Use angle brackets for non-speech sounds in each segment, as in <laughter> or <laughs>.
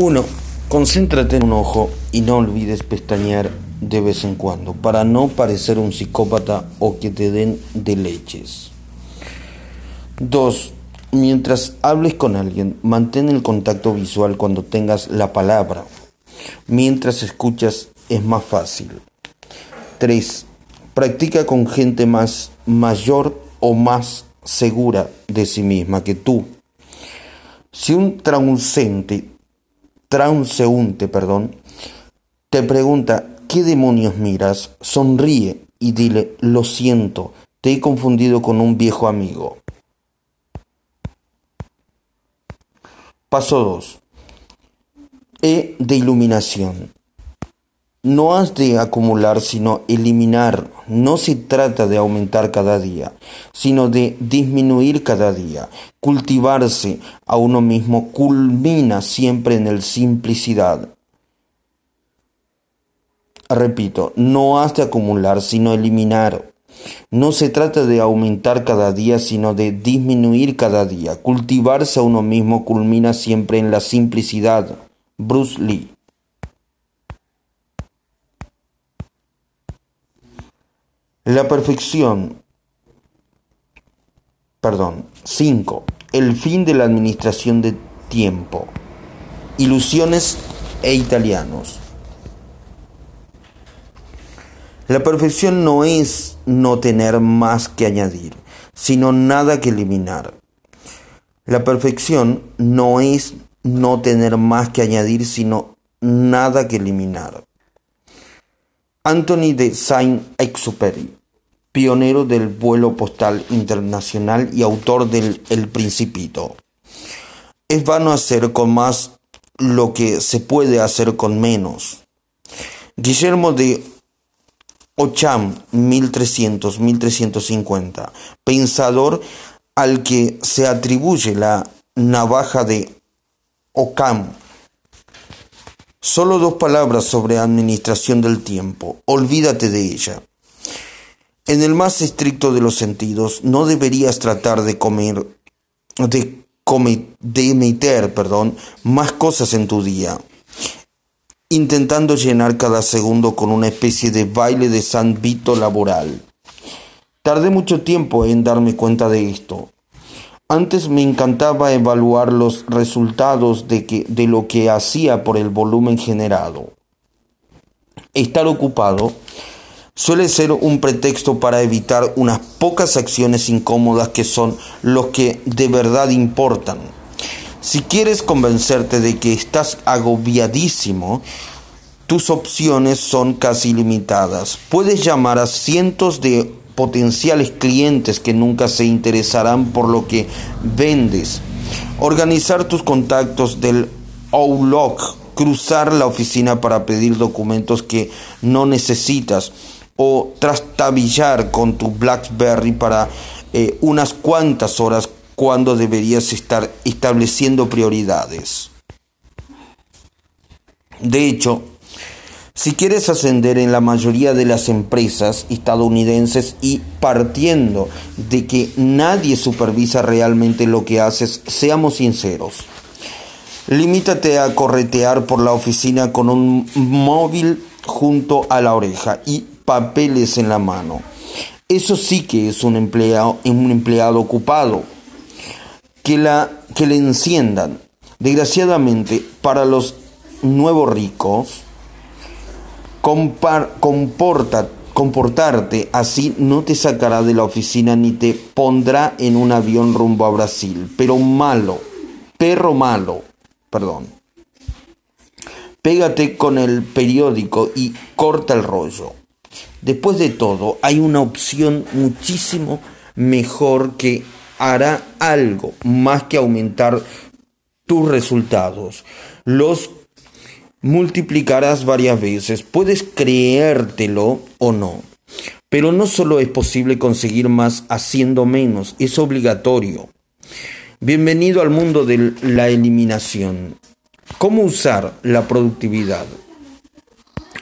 1. Concéntrate en un ojo y no olvides pestañear de vez en cuando para no parecer un psicópata o que te den de leches. 2. Mientras hables con alguien, mantén el contacto visual cuando tengas la palabra. Mientras escuchas es más fácil. 3. Practica con gente más mayor o más segura de sí misma que tú. Si un transeúnte, transeúnte, perdón, te pregunta ¿qué demonios miras? Sonríe y dile, lo siento, te he confundido con un viejo amigo. Paso 2. E de iluminación. No has de acumular, sino eliminar. No se trata de aumentar cada día, sino de disminuir cada día. Cultivarse a uno mismo culmina siempre en el simplicidad. Repito, no has de acumular, sino eliminar. No se trata de aumentar cada día, sino de disminuir cada día. Cultivarse a uno mismo culmina siempre en la simplicidad. Bruce Lee. La perfección. Perdón. 5. El fin de la administración de tiempo. Ilusiones e italianos. La perfección no es no tener más que añadir, sino nada que eliminar. La perfección no es no tener más que añadir, sino nada que eliminar. Anthony de Saint-Exupéry, pionero del vuelo postal internacional y autor del El Principito. Es vano hacer con más lo que se puede hacer con menos. Guillermo de Ocham 1300-1350, pensador al que se atribuye la navaja de Ockham. Solo dos palabras sobre administración del tiempo. Olvídate de ella. En el más estricto de los sentidos, no deberías tratar de comer, de, de meter, perdón, más cosas en tu día intentando llenar cada segundo con una especie de baile de San Vito laboral. Tardé mucho tiempo en darme cuenta de esto. Antes me encantaba evaluar los resultados de, que, de lo que hacía por el volumen generado. Estar ocupado suele ser un pretexto para evitar unas pocas acciones incómodas que son los que de verdad importan. Si quieres convencerte de que estás agobiadísimo, tus opciones son casi limitadas. Puedes llamar a cientos de potenciales clientes que nunca se interesarán por lo que vendes. Organizar tus contactos del Outlook, cruzar la oficina para pedir documentos que no necesitas o trastabillar con tu BlackBerry para eh, unas cuantas horas cuando deberías estar estableciendo prioridades. De hecho, si quieres ascender en la mayoría de las empresas estadounidenses y partiendo de que nadie supervisa realmente lo que haces, seamos sinceros. Limítate a corretear por la oficina con un móvil junto a la oreja y papeles en la mano. Eso sí que es un empleado, un empleado ocupado que, la, que le enciendan. Desgraciadamente, para los nuevos ricos, comporta, comportarte así no te sacará de la oficina ni te pondrá en un avión rumbo a Brasil. Pero malo, perro malo, perdón. Pégate con el periódico y corta el rollo. Después de todo, hay una opción muchísimo mejor que hará algo más que aumentar tus resultados. Los multiplicarás varias veces. Puedes creértelo o no. Pero no solo es posible conseguir más haciendo menos, es obligatorio. Bienvenido al mundo de la eliminación. ¿Cómo usar la productividad?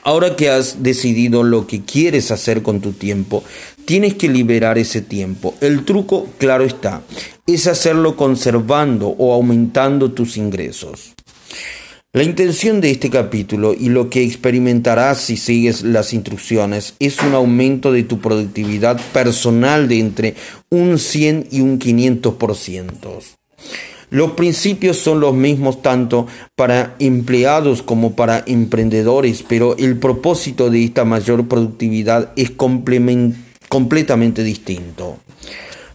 Ahora que has decidido lo que quieres hacer con tu tiempo, tienes que liberar ese tiempo. El truco, claro está, es hacerlo conservando o aumentando tus ingresos. La intención de este capítulo y lo que experimentarás si sigues las instrucciones es un aumento de tu productividad personal de entre un 100 y un 500%. Los principios son los mismos tanto para empleados como para emprendedores, pero el propósito de esta mayor productividad es completamente distinto.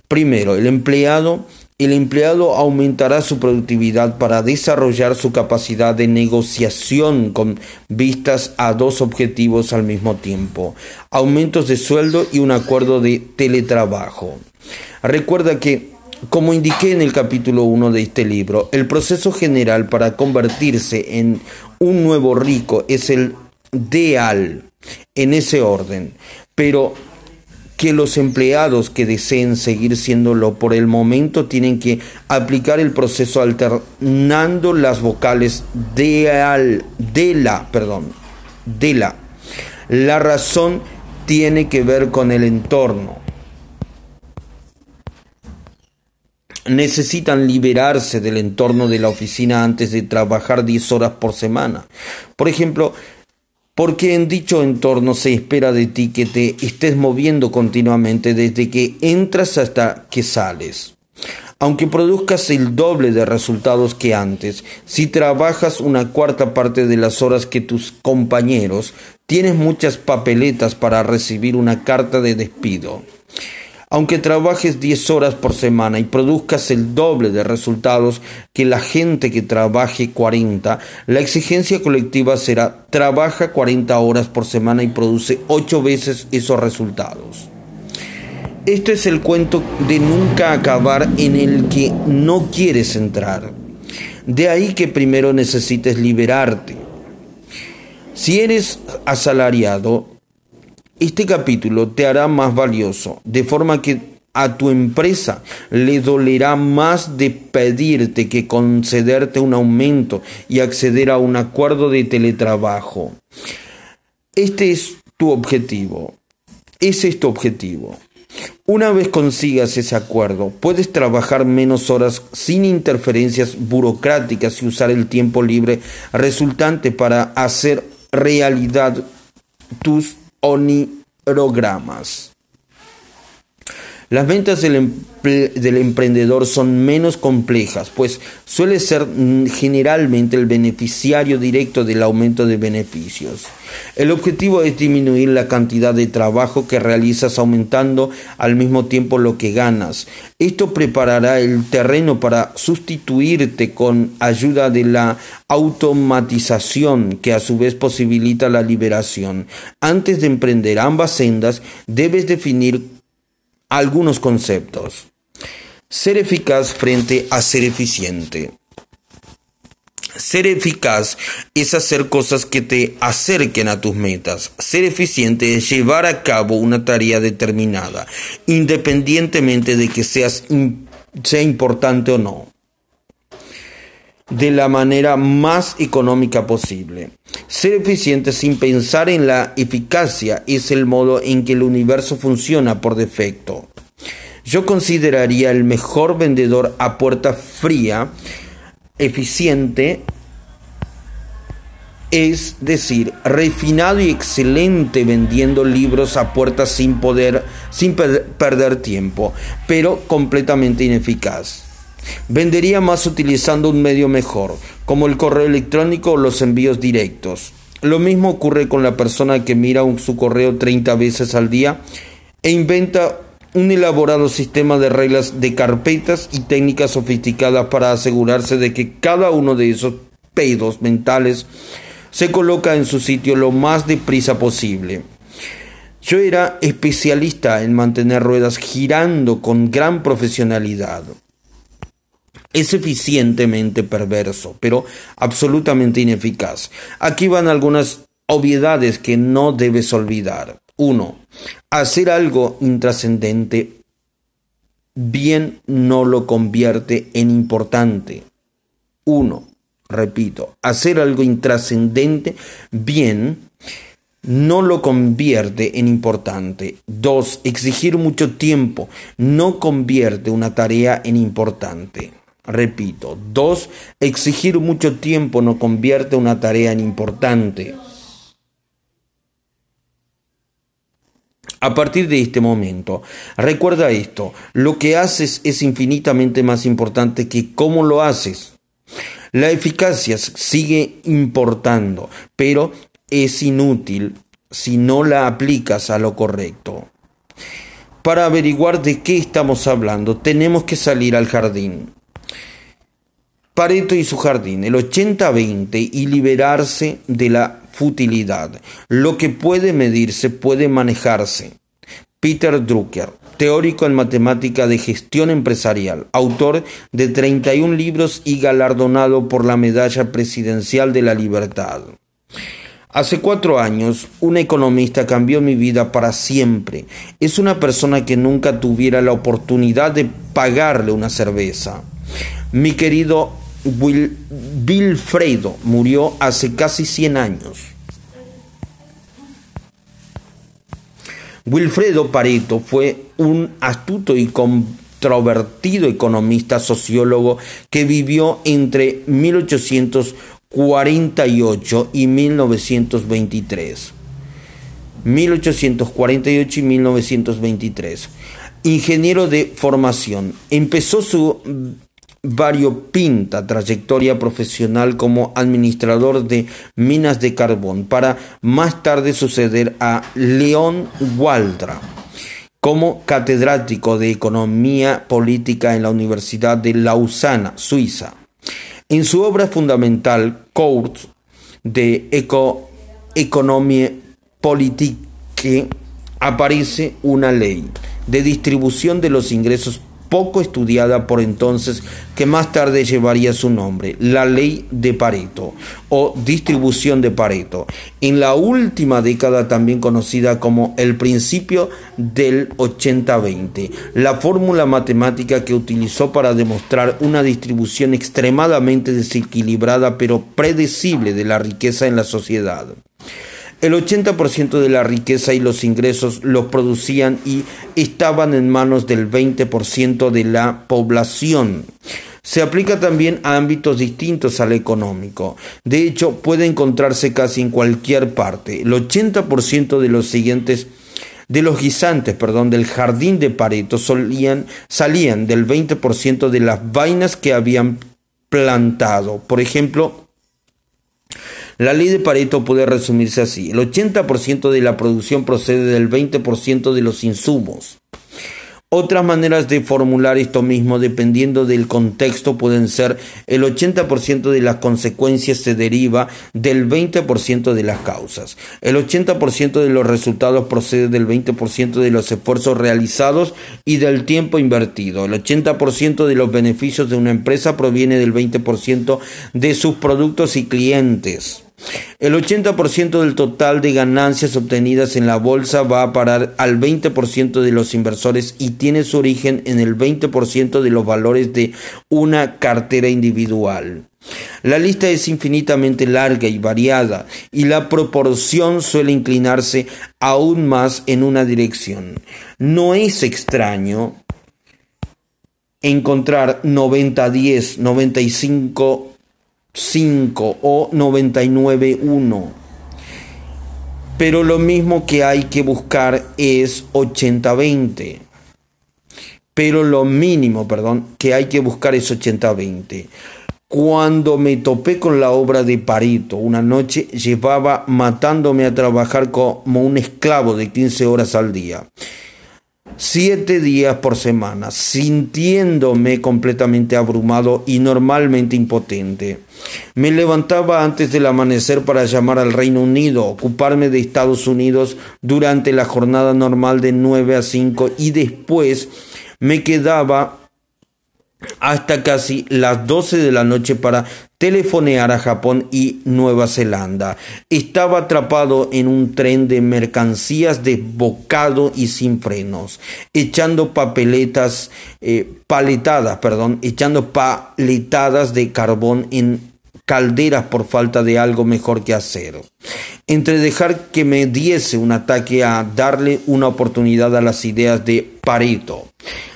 Primero, el empleado el empleado aumentará su productividad para desarrollar su capacidad de negociación con vistas a dos objetivos al mismo tiempo, aumentos de sueldo y un acuerdo de teletrabajo. Recuerda que, como indiqué en el capítulo 1 de este libro, el proceso general para convertirse en un nuevo rico es el ideal en ese orden, pero que los empleados que deseen seguir siéndolo por el momento tienen que aplicar el proceso alternando las vocales de, al, de la, perdón, de la. La razón tiene que ver con el entorno. Necesitan liberarse del entorno de la oficina antes de trabajar 10 horas por semana. Por ejemplo, porque en dicho entorno se espera de ti que te estés moviendo continuamente desde que entras hasta que sales. Aunque produzcas el doble de resultados que antes, si trabajas una cuarta parte de las horas que tus compañeros, tienes muchas papeletas para recibir una carta de despido. Aunque trabajes 10 horas por semana y produzcas el doble de resultados que la gente que trabaje 40, la exigencia colectiva será trabaja 40 horas por semana y produce 8 veces esos resultados. Este es el cuento de nunca acabar en el que no quieres entrar. De ahí que primero necesites liberarte. Si eres asalariado, este capítulo te hará más valioso, de forma que a tu empresa le dolerá más de pedirte que concederte un aumento y acceder a un acuerdo de teletrabajo. Este es tu objetivo. Ese es tu objetivo. Una vez consigas ese acuerdo, puedes trabajar menos horas sin interferencias burocráticas y usar el tiempo libre resultante para hacer realidad tus onirogramas. Las ventas del, emprendedor son menos complejas, pues suele ser mm, generalmente el beneficiario directo del aumento de beneficios. El objetivo es disminuir la cantidad de trabajo que realizas aumentando al mismo tiempo lo que ganas. Esto preparará el terreno para sustituirte con ayuda de la automatización que a su vez posibilita la liberación. Antes de emprender ambas sendas, debes definir algunos conceptos. Ser eficaz frente a ser eficiente. Ser eficaz es hacer cosas que te acerquen a tus metas. Ser eficiente es llevar a cabo una tarea determinada, independientemente de que seas sea importante o no, de la manera más económica posible. Ser eficiente sin pensar en la eficacia es el modo en que el universo funciona por defecto. Yo consideraría el mejor vendedor a puerta fría, eficiente, es decir, refinado y excelente vendiendo libros a puerta sin poder, sin perder tiempo, pero completamente ineficaz. Vendería más utilizando un medio mejor, como el correo electrónico o los envíos directos. Lo mismo ocurre con la persona que mira su correo 30 veces al día e inventa un elaborado sistema de reglas de carpetas y técnicas sofisticadas para asegurarse de que cada uno de esos pedos mentales se coloca en su sitio lo más deprisa posible. Yo era especialista en mantener ruedas girando con gran profesionalidad es eficientemente perverso, pero absolutamente ineficaz. Aquí van algunas obviedades que no debes olvidar. Uno, hacer algo intrascendente bien no lo convierte en importante. Uno, repito, hacer algo intrascendente bien no lo convierte en importante. Dos, exigir mucho tiempo no convierte una tarea en importante. Repito. Dos, exigir mucho tiempo no convierte una tarea en importante. A partir de este momento, recuerda esto, lo que haces es infinitamente más importante que cómo lo haces. La eficacia sigue importando, pero es inútil si no la aplicas a lo correcto. Para averiguar de qué estamos hablando, tenemos que salir al jardín. Pareto y su jardín, el 80-20 y liberarse de la futilidad. Lo que puede medirse puede manejarse. Peter Drucker, teórico en matemática de gestión empresarial, autor de 31 libros y galardonado por la Medalla Presidencial de la Libertad. Hace cuatro años, un economista cambió mi vida para siempre. Es una persona que nunca tuviera la oportunidad de pagarle una cerveza. Mi querido Will, Wilfredo murió hace casi 100 años. Wilfredo Pareto fue un astuto y controvertido economista sociólogo que vivió entre 1848 y 1923. 1848 y 1923. Ingeniero de formación. Empezó su variopinta trayectoria profesional como administrador de minas de carbón para más tarde suceder a León Waldra como catedrático de Economía Política en la Universidad de Lausana, Suiza. En su obra fundamental, Courts de Eco Economie Politique, aparece una ley de distribución de los ingresos poco estudiada por entonces, que más tarde llevaría su nombre, la ley de Pareto o distribución de Pareto, en la última década también conocida como el principio del 80-20, la fórmula matemática que utilizó para demostrar una distribución extremadamente desequilibrada pero predecible de la riqueza en la sociedad. El 80% de la riqueza y los ingresos los producían y estaban en manos del 20% de la población. Se aplica también a ámbitos distintos al económico. De hecho, puede encontrarse casi en cualquier parte. El 80% de los siguientes de los guisantes, perdón, del jardín de Pareto solían, salían del 20% de las vainas que habían plantado. Por ejemplo, la ley de Pareto puede resumirse así. El 80% de la producción procede del 20% de los insumos. Otras maneras de formular esto mismo, dependiendo del contexto, pueden ser el 80% de las consecuencias se deriva del 20% de las causas. El 80% de los resultados procede del 20% de los esfuerzos realizados y del tiempo invertido. El 80% de los beneficios de una empresa proviene del 20% de sus productos y clientes. El 80% del total de ganancias obtenidas en la bolsa va a parar al 20% de los inversores y tiene su origen en el 20% de los valores de una cartera individual. La lista es infinitamente larga y variada y la proporción suele inclinarse aún más en una dirección. No es extraño encontrar 90-10, 95 5 o 99.1. Pero lo mismo que hay que buscar es 80-20. Pero lo mínimo, perdón, que hay que buscar es 80-20. Cuando me topé con la obra de Parito, una noche llevaba matándome a trabajar como un esclavo de 15 horas al día siete días por semana, sintiéndome completamente abrumado y normalmente impotente. Me levantaba antes del amanecer para llamar al Reino Unido, ocuparme de Estados Unidos durante la jornada normal de 9 a 5 y después me quedaba hasta casi las 12 de la noche para telefonear a Japón y Nueva Zelanda. Estaba atrapado en un tren de mercancías desbocado y sin frenos, echando papeletas, eh, paletadas, perdón, echando paletadas de carbón en calderas por falta de algo mejor que hacer. Entre dejar que me diese un ataque a darle una oportunidad a las ideas de Pareto,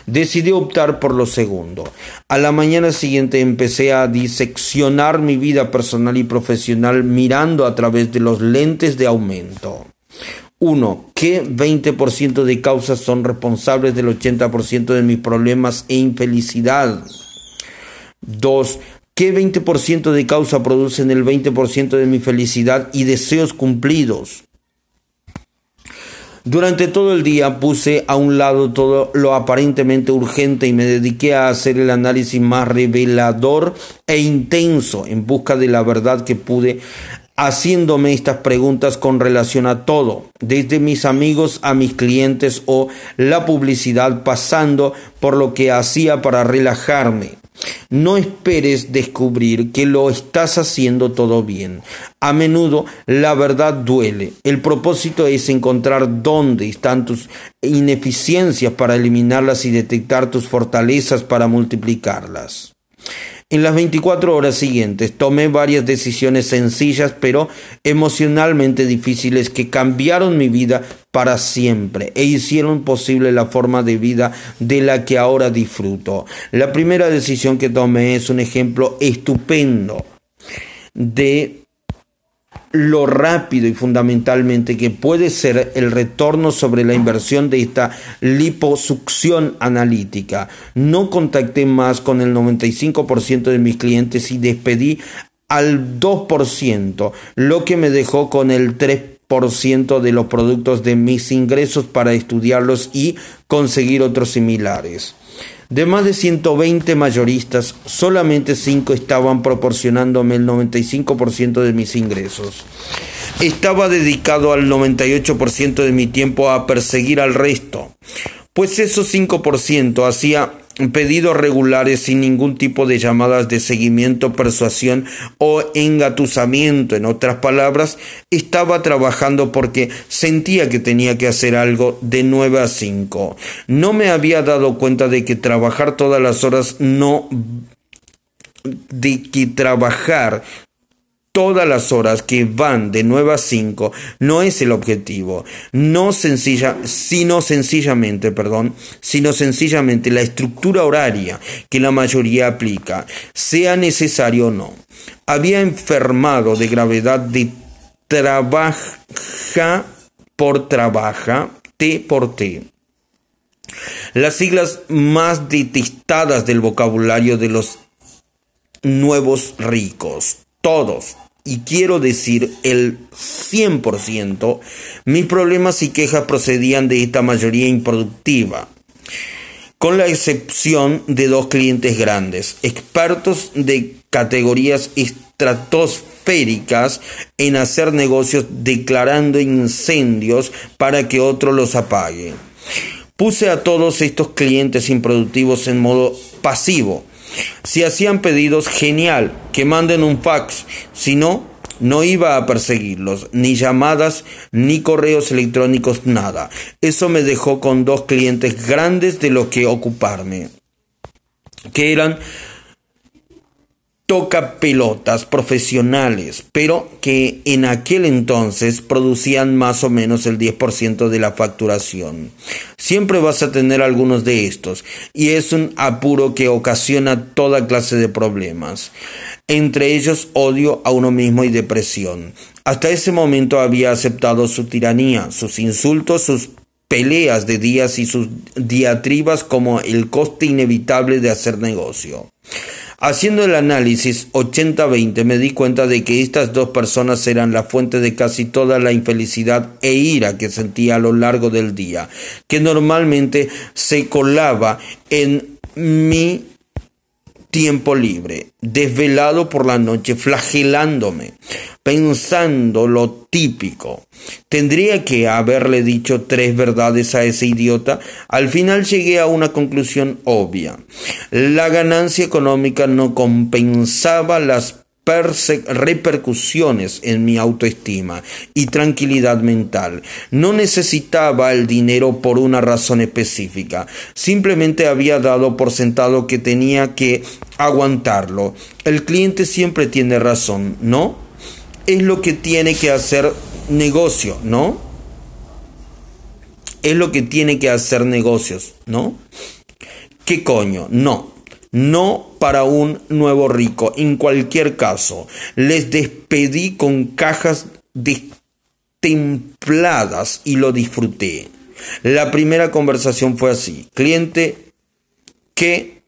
decidí optar por lo segundo. A la mañana siguiente empecé a diseccionar mi vida personal y profesional mirando a través de los lentes de aumento. 1. ¿Qué 20% de causas son responsables del 80% de mis problemas e infelicidad? 2. ¿Qué 20% de causa producen el 20% de mi felicidad y deseos cumplidos? Durante todo el día puse a un lado todo lo aparentemente urgente y me dediqué a hacer el análisis más revelador e intenso en busca de la verdad que pude haciéndome estas preguntas con relación a todo, desde mis amigos a mis clientes o la publicidad, pasando por lo que hacía para relajarme. No esperes descubrir que lo estás haciendo todo bien. A menudo la verdad duele. El propósito es encontrar dónde están tus ineficiencias para eliminarlas y detectar tus fortalezas para multiplicarlas. En las 24 horas siguientes tomé varias decisiones sencillas pero emocionalmente difíciles que cambiaron mi vida para siempre e hicieron posible la forma de vida de la que ahora disfruto. La primera decisión que tomé es un ejemplo estupendo de lo rápido y fundamentalmente que puede ser el retorno sobre la inversión de esta liposucción analítica. No contacté más con el 95% de mis clientes y despedí al 2%, lo que me dejó con el 3% de los productos de mis ingresos para estudiarlos y conseguir otros similares. De más de 120 mayoristas, solamente 5 estaban proporcionándome el 95% de mis ingresos. Estaba dedicado al 98% de mi tiempo a perseguir al resto, pues esos 5% hacía pedidos regulares sin ningún tipo de llamadas de seguimiento, persuasión o engatusamiento. En otras palabras, estaba trabajando porque sentía que tenía que hacer algo de 9 a 5. No me había dado cuenta de que trabajar todas las horas no de que trabajar todas las horas que van de 9 a 5 no es el objetivo, no sencilla, sino sencillamente, perdón, sino sencillamente la estructura horaria que la mayoría aplica, sea necesario o no. Había enfermado de gravedad de trabaja por trabaja, T por T. Las siglas más detestadas del vocabulario de los nuevos ricos. Todos, y quiero decir el 100%, mis problemas y quejas procedían de esta mayoría improductiva, con la excepción de dos clientes grandes, expertos de categorías estratosféricas en hacer negocios declarando incendios para que otro los apague. Puse a todos estos clientes improductivos en modo pasivo, si hacían pedidos, genial, que manden un fax. Si no, no iba a perseguirlos, ni llamadas, ni correos electrónicos, nada. Eso me dejó con dos clientes grandes de los que ocuparme, que eran toca pelotas profesionales, pero que en aquel entonces producían más o menos el 10% de la facturación. Siempre vas a tener algunos de estos, y es un apuro que ocasiona toda clase de problemas, entre ellos odio a uno mismo y depresión. Hasta ese momento había aceptado su tiranía, sus insultos, sus peleas de días y sus diatribas como el coste inevitable de hacer negocio. Haciendo el análisis 80-20 me di cuenta de que estas dos personas eran la fuente de casi toda la infelicidad e ira que sentía a lo largo del día, que normalmente se colaba en mi tiempo libre, desvelado por la noche, flagelándome, pensando lo típico. Tendría que haberle dicho tres verdades a ese idiota. Al final llegué a una conclusión obvia. La ganancia económica no compensaba las repercusiones en mi autoestima y tranquilidad mental. No necesitaba el dinero por una razón específica, simplemente había dado por sentado que tenía que aguantarlo. El cliente siempre tiene razón, ¿no? Es lo que tiene que hacer negocio, ¿no? Es lo que tiene que hacer negocios, ¿no? ¿Qué coño? No no para un nuevo rico. En cualquier caso, les despedí con cajas destempladas y lo disfruté. La primera conversación fue así. Cliente, ¿qué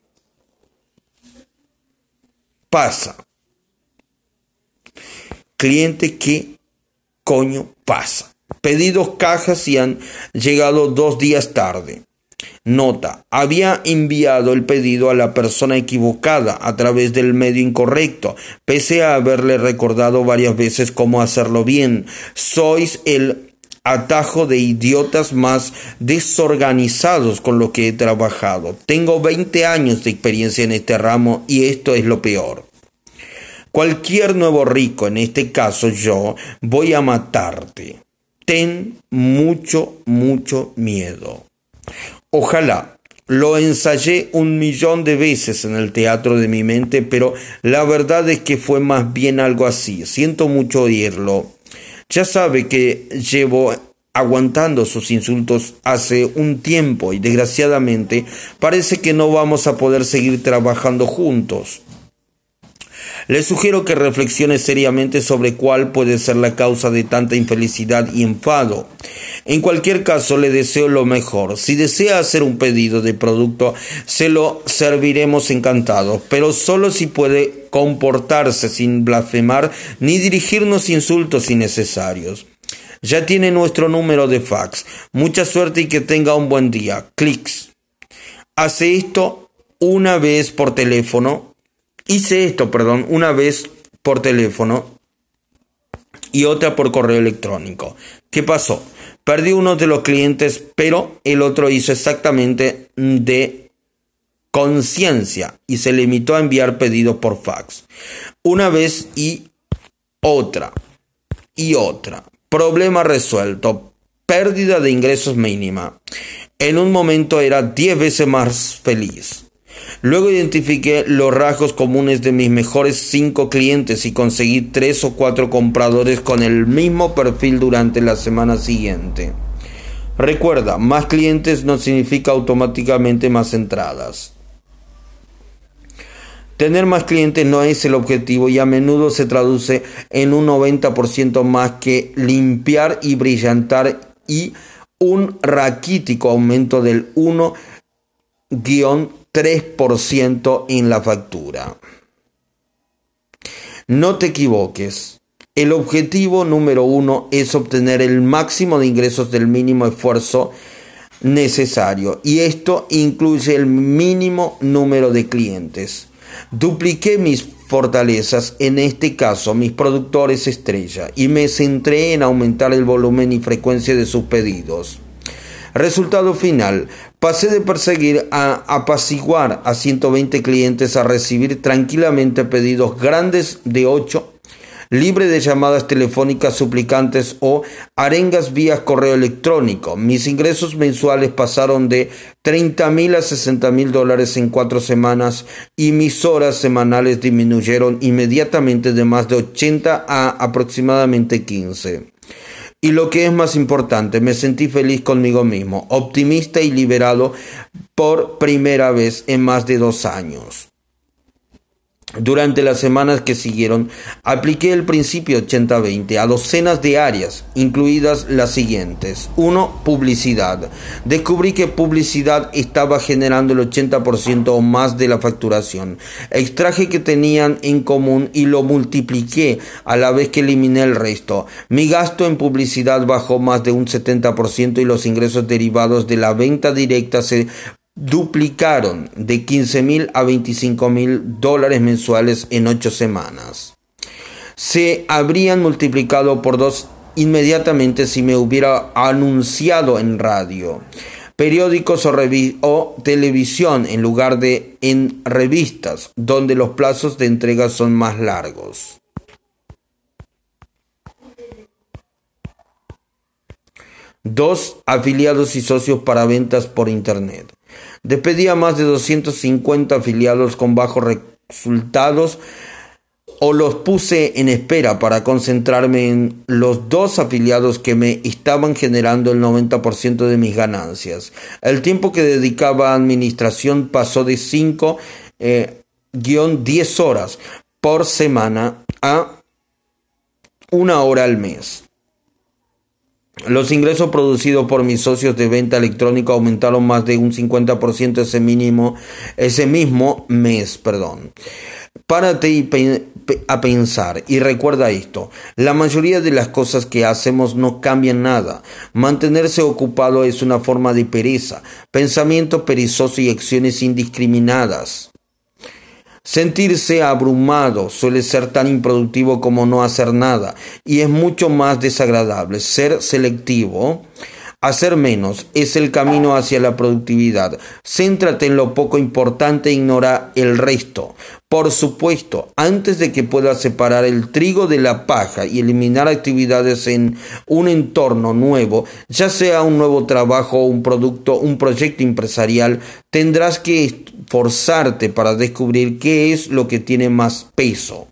pasa? Cliente, ¿qué coño pasa? Pedí dos cajas y han llegado dos días tarde. Nota, había enviado el pedido a la persona equivocada a través del medio incorrecto, pese a haberle recordado varias veces cómo hacerlo bien. Sois el atajo de idiotas más desorganizados con lo que he trabajado. Tengo 20 años de experiencia en este ramo y esto es lo peor. Cualquier nuevo rico, en este caso yo, voy a matarte. Ten mucho, mucho miedo. Ojalá. Lo ensayé un millón de veces en el teatro de mi mente, pero la verdad es que fue más bien algo así. Siento mucho oírlo. Ya sabe que llevo aguantando sus insultos hace un tiempo y desgraciadamente parece que no vamos a poder seguir trabajando juntos. Le sugiero que reflexione seriamente sobre cuál puede ser la causa de tanta infelicidad y enfado. En cualquier caso, le deseo lo mejor. Si desea hacer un pedido de producto, se lo serviremos encantado, pero solo si puede comportarse sin blasfemar ni dirigirnos insultos innecesarios. Ya tiene nuestro número de fax. Mucha suerte y que tenga un buen día. Clics. Hace esto una vez por teléfono Hice esto, perdón, una vez por teléfono y otra por correo electrónico. ¿Qué pasó? Perdí uno de los clientes, pero el otro hizo exactamente de conciencia y se limitó a enviar pedidos por fax. Una vez y otra y otra. Problema resuelto. Pérdida de ingresos mínima. En un momento era 10 veces más feliz. Luego identifiqué los rasgos comunes de mis mejores cinco clientes y conseguí tres o cuatro compradores con el mismo perfil durante la semana siguiente. Recuerda, más clientes no significa automáticamente más entradas. Tener más clientes no es el objetivo y a menudo se traduce en un 90% más que limpiar y brillantar y un raquítico aumento del 1 3% en la factura. No te equivoques. El objetivo número uno es obtener el máximo de ingresos del mínimo esfuerzo necesario y esto incluye el mínimo número de clientes. Dupliqué mis fortalezas, en este caso mis productores estrella, y me centré en aumentar el volumen y frecuencia de sus pedidos. Resultado final, pasé de perseguir a apaciguar a 120 clientes a recibir tranquilamente pedidos grandes de 8 libre de llamadas telefónicas suplicantes o arengas vía correo electrónico. Mis ingresos mensuales pasaron de 30 mil a 60 mil dólares en cuatro semanas y mis horas semanales disminuyeron inmediatamente de más de 80 a aproximadamente 15. Y lo que es más importante, me sentí feliz conmigo mismo, optimista y liberado por primera vez en más de dos años. Durante las semanas que siguieron, apliqué el principio 80-20 a docenas de áreas, incluidas las siguientes. 1. Publicidad. Descubrí que publicidad estaba generando el 80% o más de la facturación. Extraje que tenían en común y lo multipliqué a la vez que eliminé el resto. Mi gasto en publicidad bajó más de un 70% y los ingresos derivados de la venta directa se duplicaron de 15 mil a 25 mil dólares mensuales en ocho semanas. Se habrían multiplicado por dos inmediatamente si me hubiera anunciado en radio. periódicos o, o, televisión en lugar de en revistas, donde los plazos de entrega son más largos. Dos afiliados y socios para ventas por Internet. Despedí a más de 250 afiliados con bajos resultados o los puse en espera para concentrarme en los dos afiliados que me estaban generando el 90% de mis ganancias. El tiempo que dedicaba a administración pasó de 5 10 eh, horas por semana a una hora al mes. Los ingresos producidos por mis socios de venta electrónica aumentaron más de un 50% ese mínimo ese mismo mes, perdón. Párate a pensar y recuerda esto, la mayoría de las cosas que hacemos no cambian nada. Mantenerse ocupado es una forma de pereza, pensamiento perezoso y acciones indiscriminadas. Sentirse abrumado suele ser tan improductivo como no hacer nada y es mucho más desagradable. Ser selectivo Hacer menos es el camino hacia la productividad. Céntrate en lo poco importante e ignora el resto. Por supuesto, antes de que puedas separar el trigo de la paja y eliminar actividades en un entorno nuevo, ya sea un nuevo trabajo, un producto, un proyecto empresarial, tendrás que esforzarte para descubrir qué es lo que tiene más peso.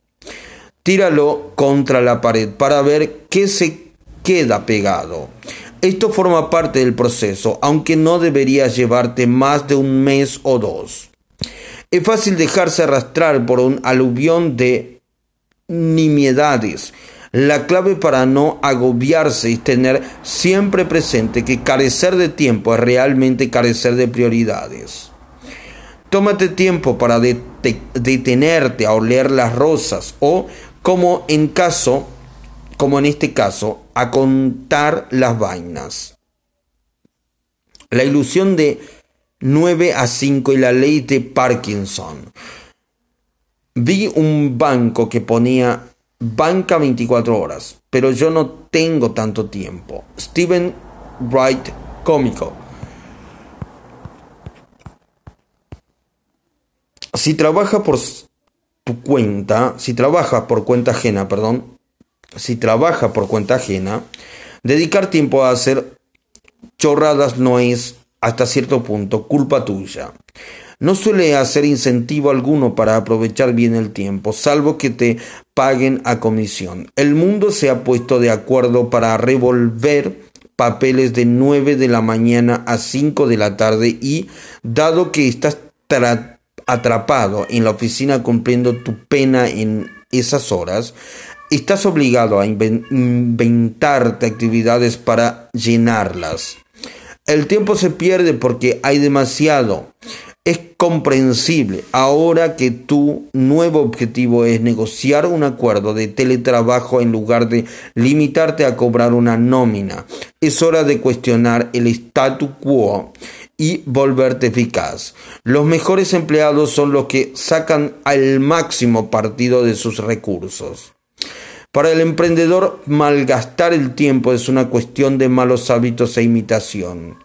Tíralo contra la pared para ver qué se queda pegado. Esto forma parte del proceso, aunque no debería llevarte más de un mes o dos. Es fácil dejarse arrastrar por un aluvión de nimiedades. La clave para no agobiarse es tener siempre presente que carecer de tiempo es realmente carecer de prioridades. Tómate tiempo para detenerte a oler las rosas o, como en caso como en este caso, a contar las vainas. La ilusión de 9 a 5 y la ley de Parkinson. Vi un banco que ponía banca 24 horas, pero yo no tengo tanto tiempo. Steven Wright, cómico. Si trabaja por tu cuenta, si trabaja por cuenta ajena, perdón, si trabaja por cuenta ajena, dedicar tiempo a hacer chorradas no es, hasta cierto punto, culpa tuya. No suele hacer incentivo alguno para aprovechar bien el tiempo, salvo que te paguen a comisión. El mundo se ha puesto de acuerdo para revolver papeles de 9 de la mañana a 5 de la tarde y, dado que estás atrapado en la oficina cumpliendo tu pena en esas horas, estás obligado a inventarte actividades para llenarlas. El tiempo se pierde porque hay demasiado. Es comprensible ahora que tu nuevo objetivo es negociar un acuerdo de teletrabajo en lugar de limitarte a cobrar una nómina. Es hora de cuestionar el statu quo y volverte eficaz. Los mejores empleados son los que sacan al máximo partido de sus recursos. Para el emprendedor, malgastar el tiempo es una cuestión de malos hábitos e imitación.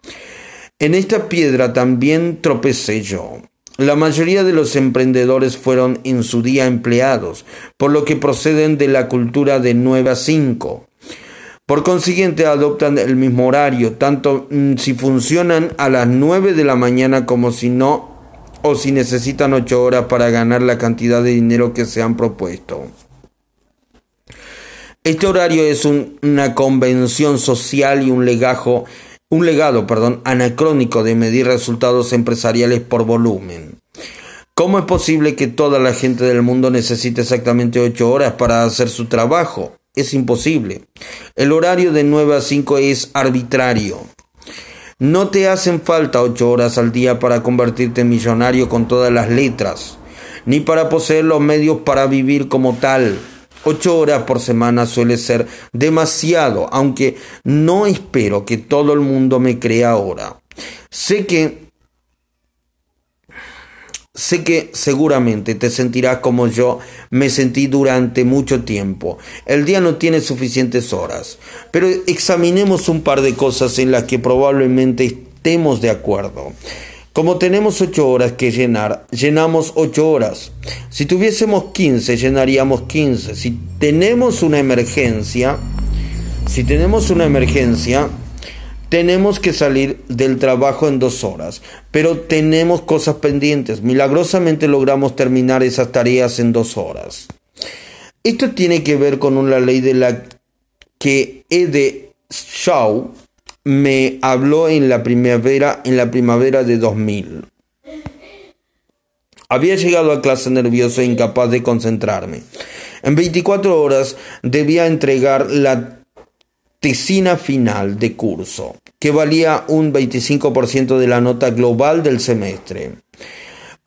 En esta piedra también tropecé yo. La mayoría de los emprendedores fueron en su día empleados, por lo que proceden de la cultura de 9 a 5. Por consiguiente, adoptan el mismo horario, tanto mm, si funcionan a las 9 de la mañana como si no, o si necesitan 8 horas para ganar la cantidad de dinero que se han propuesto. Este horario es una convención social y un legajo, un legado, perdón, anacrónico de medir resultados empresariales por volumen. ¿Cómo es posible que toda la gente del mundo necesite exactamente 8 horas para hacer su trabajo? Es imposible. El horario de 9 a 5 es arbitrario. No te hacen falta 8 horas al día para convertirte en millonario con todas las letras, ni para poseer los medios para vivir como tal. Ocho horas por semana suele ser demasiado, aunque no espero que todo el mundo me crea ahora. Sé que Sé que seguramente te sentirás como yo me sentí durante mucho tiempo. El día no tiene suficientes horas, pero examinemos un par de cosas en las que probablemente estemos de acuerdo. Como tenemos ocho horas que llenar, llenamos ocho horas. Si tuviésemos 15, llenaríamos 15. Si tenemos una emergencia, si tenemos una emergencia, tenemos que salir del trabajo en dos horas, pero tenemos cosas pendientes. Milagrosamente logramos terminar esas tareas en dos horas. Esto tiene que ver con una ley de la que Ede Shaw me habló en la primavera, en la primavera de 2000. Había llegado a clase nervioso e incapaz de concentrarme. En 24 horas debía entregar la tesina final de curso, que valía un 25% de la nota global del semestre.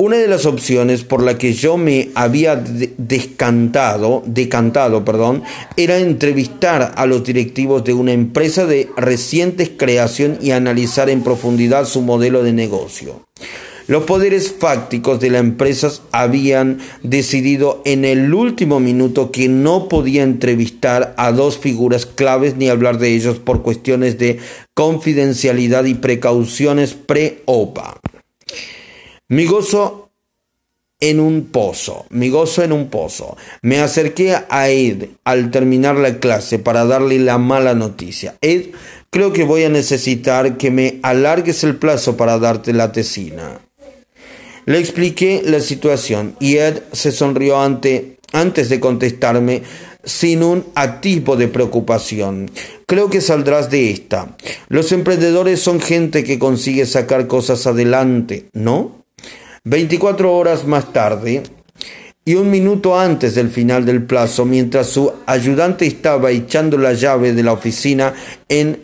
Una de las opciones por la que yo me había descantado, decantado, perdón, era entrevistar a los directivos de una empresa de recientes creación y analizar en profundidad su modelo de negocio. Los poderes fácticos de la empresa habían decidido en el último minuto que no podía entrevistar a dos figuras claves ni hablar de ellos por cuestiones de confidencialidad y precauciones pre-OPA. Mi gozo en un pozo, mi gozo en un pozo. Me acerqué a Ed al terminar la clase para darle la mala noticia. Ed, creo que voy a necesitar que me alargues el plazo para darte la tesina. Le expliqué la situación y Ed se sonrió ante, antes de contestarme sin un atisbo de preocupación. Creo que saldrás de esta. Los emprendedores son gente que consigue sacar cosas adelante, ¿no? 24 horas más tarde y un minuto antes del final del plazo, mientras su ayudante estaba echando la llave de la oficina en,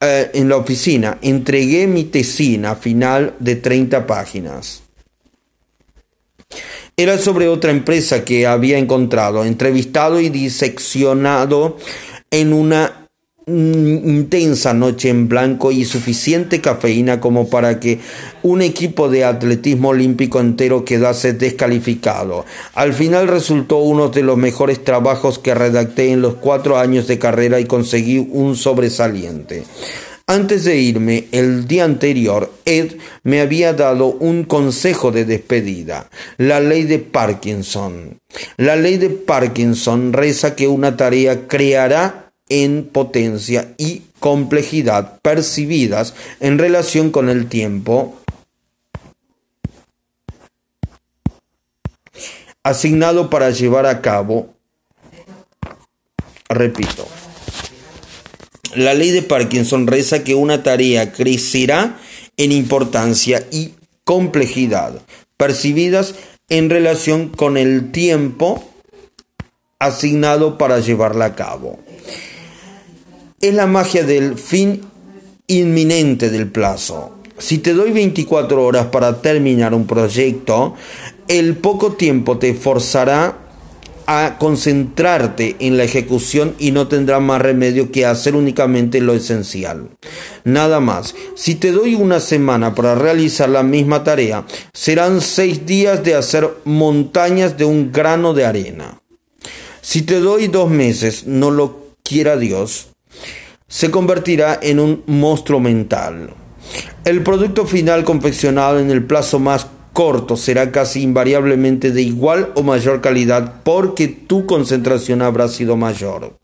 eh, en la oficina, entregué mi tesina final de 30 páginas. Era sobre otra empresa que había encontrado, entrevistado y diseccionado en una intensa noche en blanco y suficiente cafeína como para que un equipo de atletismo olímpico entero quedase descalificado. Al final resultó uno de los mejores trabajos que redacté en los cuatro años de carrera y conseguí un sobresaliente. Antes de irme el día anterior, Ed me había dado un consejo de despedida, la ley de Parkinson. La ley de Parkinson reza que una tarea creará en potencia y complejidad percibidas en relación con el tiempo asignado para llevar a cabo, repito, la ley de Parkinson reza que una tarea crecerá en importancia y complejidad percibidas en relación con el tiempo asignado para llevarla a cabo es la magia del fin inminente del plazo. Si te doy 24 horas para terminar un proyecto, el poco tiempo te forzará a concentrarte en la ejecución y no tendrá más remedio que hacer únicamente lo esencial. Nada más. Si te doy una semana para realizar la misma tarea, serán seis días de hacer montañas de un grano de arena. Si te doy dos meses, no lo quiera Dios, se convertirá en un monstruo mental. El producto final confeccionado en el plazo más corto será casi invariablemente de igual o mayor calidad porque tu concentración habrá sido mayor.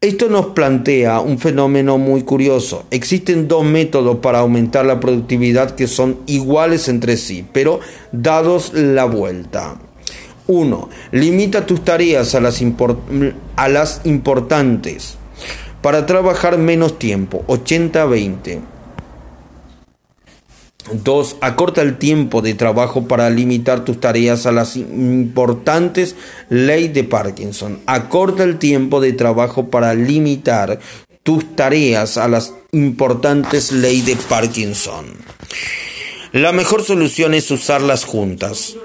Esto nos plantea un fenómeno muy curioso. Existen dos métodos para aumentar la productividad que son iguales entre sí, pero dados la vuelta. 1. Limita tus tareas a las, a las importantes para trabajar menos tiempo, 80-20. 2. Acorta el tiempo de trabajo para limitar tus tareas a las importantes ley de Parkinson. Acorta el tiempo de trabajo para limitar tus tareas a las importantes ley de Parkinson. La mejor solución es usarlas juntas.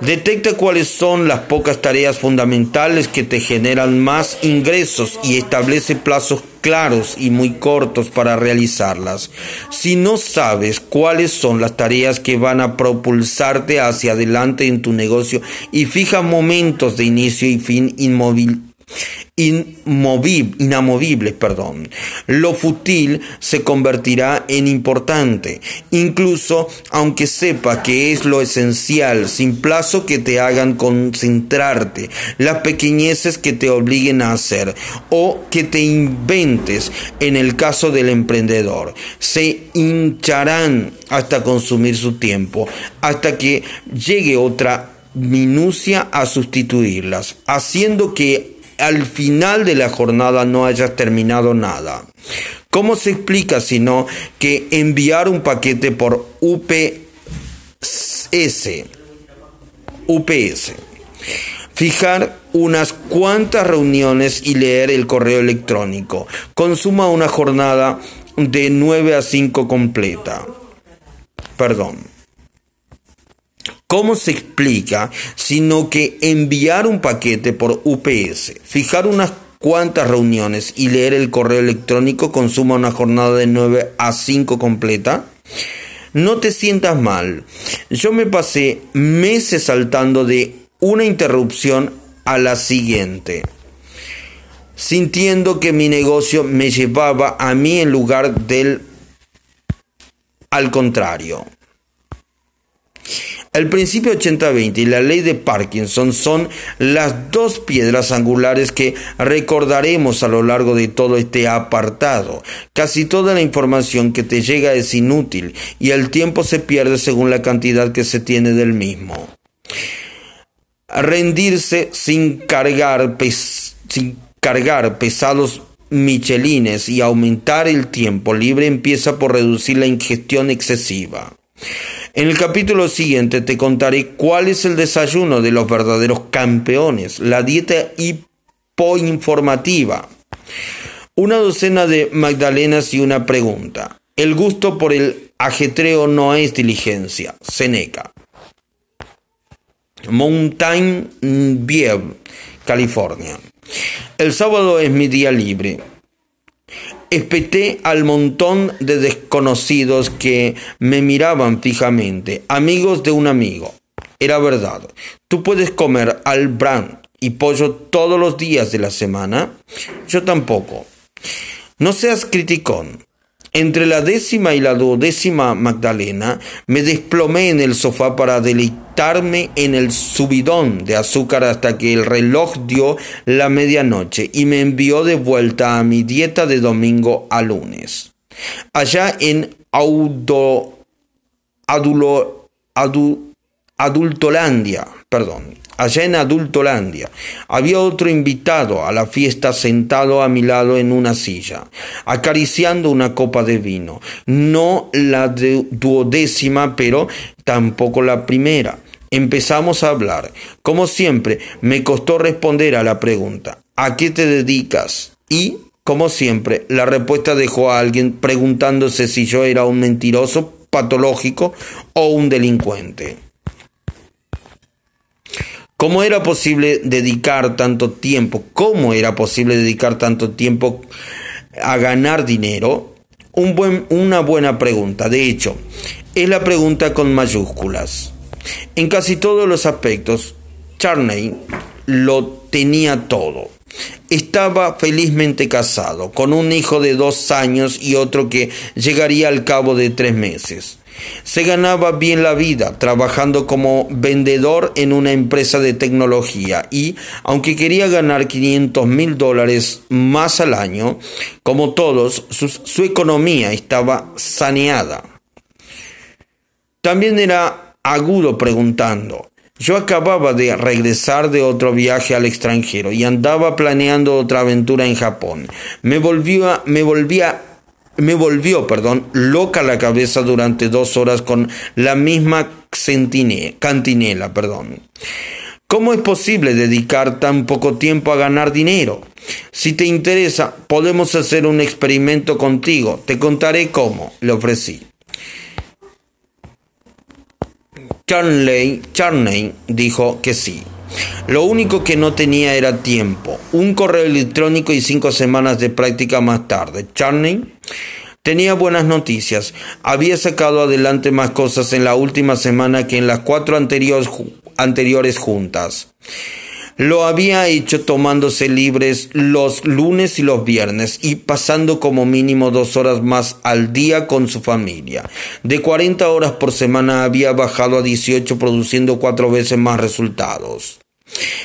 Detecta cuáles son las pocas tareas fundamentales que te generan más ingresos y establece plazos claros y muy cortos para realizarlas. Si no sabes cuáles son las tareas que van a propulsarte hacia adelante en tu negocio y fija momentos de inicio y fin inamovibles, perdón. Lo fútil se convertirá en importante, incluso aunque sepa que es lo esencial, sin plazo que te hagan concentrarte, las pequeñeces que te obliguen a hacer o que te inventes en el caso del emprendedor. Se hincharán hasta consumir su tiempo, hasta que llegue otra minucia a sustituirlas, haciendo que al final de la jornada no hayas terminado nada. ¿Cómo se explica sino que enviar un paquete por UPS, UPS, fijar unas cuantas reuniones y leer el correo electrónico, consuma una jornada de 9 a 5 completa? Perdón. ¿Cómo se explica? Sino que enviar un paquete por UPS, fijar unas cuantas reuniones y leer el correo electrónico consuma una jornada de 9 a 5 completa. No te sientas mal. Yo me pasé meses saltando de una interrupción a la siguiente, sintiendo que mi negocio me llevaba a mí en lugar del al contrario. El principio 80-20 y la ley de Parkinson son las dos piedras angulares que recordaremos a lo largo de todo este apartado. Casi toda la información que te llega es inútil y el tiempo se pierde según la cantidad que se tiene del mismo. Rendirse sin cargar, sin cargar pesados michelines y aumentar el tiempo libre empieza por reducir la ingestión excesiva. En el capítulo siguiente te contaré cuál es el desayuno de los verdaderos campeones, la dieta hipoinformativa. Una docena de magdalenas y una pregunta. El gusto por el ajetreo no es diligencia. Seneca. Mountain View, California. El sábado es mi día libre espeté al montón de desconocidos que me miraban fijamente, amigos de un amigo. Era verdad. Tú puedes comer al bran y pollo todos los días de la semana. Yo tampoco. No seas criticón. Entre la décima y la duodécima Magdalena me desplomé en el sofá para deleitarme en el subidón de azúcar hasta que el reloj dio la medianoche y me envió de vuelta a mi dieta de domingo a lunes. Allá en Audo, Adultolandia, perdón, allá en Adultolandia. Había otro invitado a la fiesta sentado a mi lado en una silla, acariciando una copa de vino. No la duodécima, pero tampoco la primera. Empezamos a hablar. Como siempre, me costó responder a la pregunta, ¿a qué te dedicas? Y, como siempre, la respuesta dejó a alguien preguntándose si yo era un mentiroso patológico o un delincuente. ¿Cómo era posible dedicar tanto tiempo? ¿Cómo era posible dedicar tanto tiempo a ganar dinero? Un buen, una buena pregunta. De hecho, es la pregunta con mayúsculas. En casi todos los aspectos, Charney lo tenía todo. Estaba felizmente casado, con un hijo de dos años y otro que llegaría al cabo de tres meses. Se ganaba bien la vida trabajando como vendedor en una empresa de tecnología y, aunque quería ganar 500 mil dólares más al año, como todos, su, economía estaba saneada. También era agudo preguntando. Yo acababa de regresar de otro viaje al extranjero y andaba planeando otra aventura en Japón. Me volvía, me volvía me volvió, perdón, loca la cabeza durante dos horas con la misma cantinela, perdón. ¿Cómo es posible dedicar tan poco tiempo a ganar dinero? Si te interesa, podemos hacer un experimento contigo. Te contaré cómo, le ofrecí. Charney, Charney dijo que sí. Lo único que no tenía era tiempo. Un correo electrónico y cinco semanas de práctica más tarde. Charney tenía buenas noticias. Había sacado adelante más cosas en la última semana que en las cuatro anteriores, anteriores juntas. Lo había hecho tomándose libres los lunes y los viernes y pasando como mínimo dos horas más al día con su familia. De 40 horas por semana había bajado a 18 produciendo cuatro veces más resultados.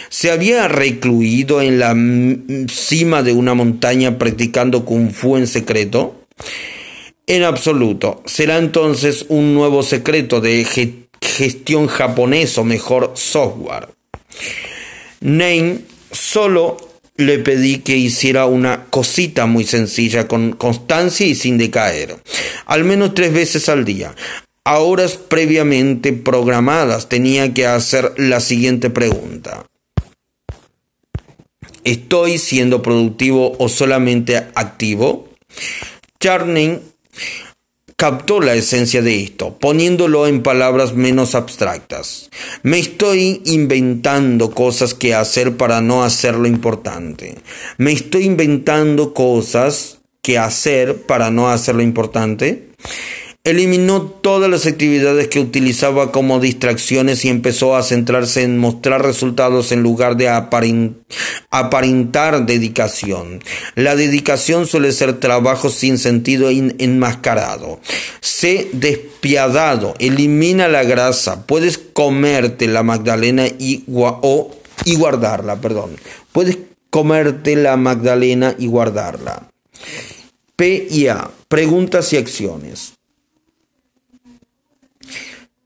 Se había recluido en la cima de una montaña practicando kung fu en secreto. En absoluto. Será entonces un nuevo secreto de gestión japonés o mejor software. Name solo le pedí que hiciera una cosita muy sencilla con constancia y sin decaer, al menos tres veces al día. A horas previamente programadas tenía que hacer la siguiente pregunta. ¿Estoy siendo productivo o solamente activo? Charning captó la esencia de esto, poniéndolo en palabras menos abstractas. Me estoy inventando cosas que hacer para no hacer lo importante. Me estoy inventando cosas que hacer para no hacer lo importante. Eliminó todas las actividades que utilizaba como distracciones y empezó a centrarse en mostrar resultados en lugar de aparentar dedicación. La dedicación suele ser trabajo sin sentido enmascarado. Sé despiadado, elimina la grasa, puedes comerte la magdalena y, guardarla, perdón. Puedes comerte la magdalena y guardarla. P y A, preguntas y acciones.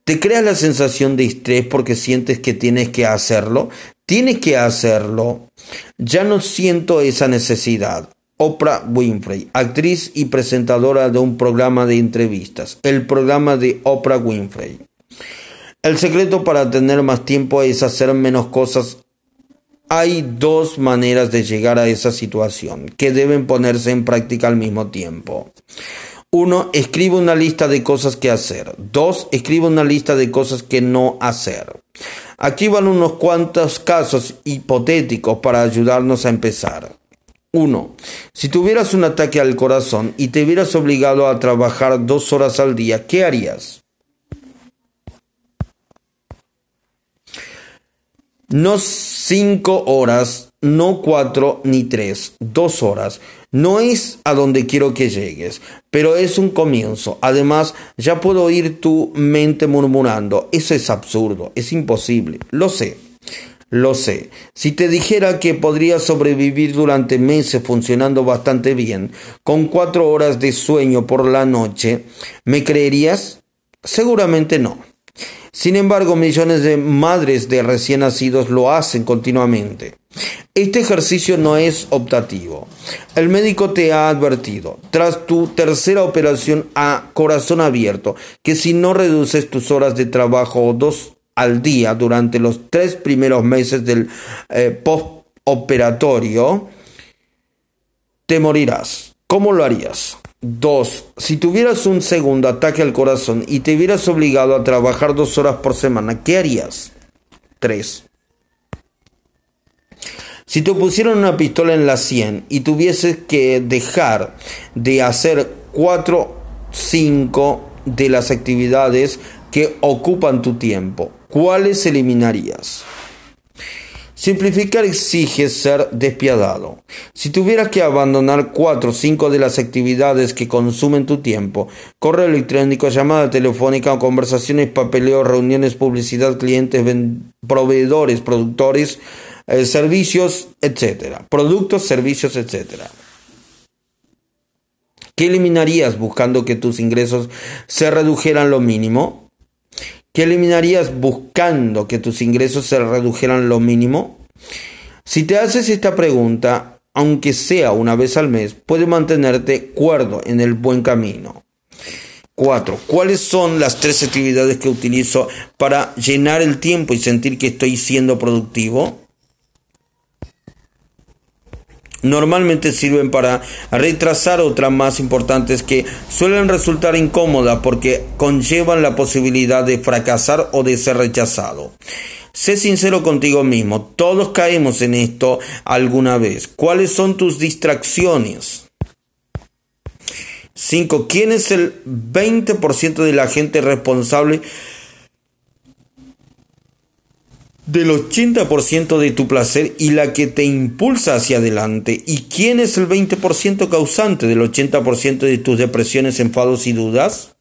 ¿Te creas la sensación de estrés porque sientes que tienes que hacerlo? Tienes que hacerlo. Ya no siento esa necesidad. Oprah Winfrey, actriz y presentadora de un programa de entrevistas, el programa de Oprah Winfrey. El secreto para tener más tiempo es hacer menos cosas. Hay dos maneras de llegar a esa situación que deben ponerse en práctica al mismo tiempo. Uno, escribe una lista de cosas que hacer. Dos, escribe una lista de cosas que no hacer. Aquí van unos cuantos casos hipotéticos para ayudarnos a empezar. Uno, Si tuvieras un ataque al corazón y te vieras obligado a trabajar dos horas al día, ¿qué harías? No cinco horas, no cuatro ni tres, dos horas. No es a donde quiero que llegues, pero es un comienzo. Además, ya puedo oír tu mente murmurando, eso es absurdo, es imposible. Lo sé, lo sé. Si te dijera que podría sobrevivir durante meses funcionando bastante bien, con cuatro horas de sueño por la noche, ¿me creerías? Seguramente no. Sin embargo, millones de madres de recién nacidos lo hacen continuamente. Este ejercicio no es optativo. El médico te ha advertido, tras tu tercera operación a corazón abierto, que si no reduces tus horas de trabajo dos al día durante los tres primeros meses del eh, postoperatorio, te morirás. ¿Cómo lo harías? Dos, si tuvieras un segundo ataque al corazón y te vieras obligado a trabajar dos horas por semana, ¿qué harías? Tres, si te pusieron una pistola en la 100 y tuvieses que dejar de hacer 4, 5 de las actividades que ocupan tu tiempo, ¿cuáles eliminarías? Simplificar exige ser despiadado. Si tuvieras que abandonar cuatro o cinco de las actividades que consumen tu tiempo, correo electrónico, llamada telefónica, conversaciones, papeleo, reuniones, publicidad, clientes, proveedores, productores, eh, servicios, etcétera. Productos, servicios, etcétera. ¿Qué eliminarías buscando que tus ingresos se redujeran lo mínimo? ¿Qué eliminarías buscando que tus ingresos se redujeran lo mínimo? Si te haces esta pregunta, aunque sea una vez al mes, puede mantenerte cuerdo en el buen camino. 4. ¿Cuáles son las tres actividades que utilizo para llenar el tiempo y sentir que estoy siendo productivo? Normalmente sirven para retrasar otras más importantes que suelen resultar incómodas porque conllevan la posibilidad de fracasar o de ser rechazado. Sé sincero contigo mismo, todos caemos en esto alguna vez. ¿Cuáles son tus distracciones? 5. ¿Quién es el 20% de la gente responsable del 80% de tu placer y la que te impulsa hacia adelante? ¿Y quién es el 20% causante del 80% de tus depresiones, enfados y dudas?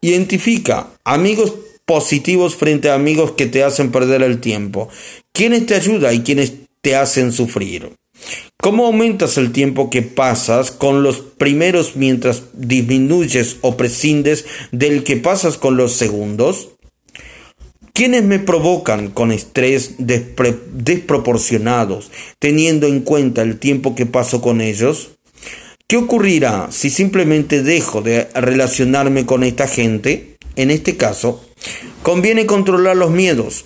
Identifica amigos positivos frente a amigos que te hacen perder el tiempo. ¿Quiénes te ayudan y quiénes te hacen sufrir? ¿Cómo aumentas el tiempo que pasas con los primeros mientras disminuyes o prescindes del que pasas con los segundos? ¿Quiénes me provocan con estrés desproporcionados, teniendo en cuenta el tiempo que paso con ellos? ¿Qué ocurrirá si simplemente dejo de relacionarme con esta gente? En este caso, conviene controlar los miedos.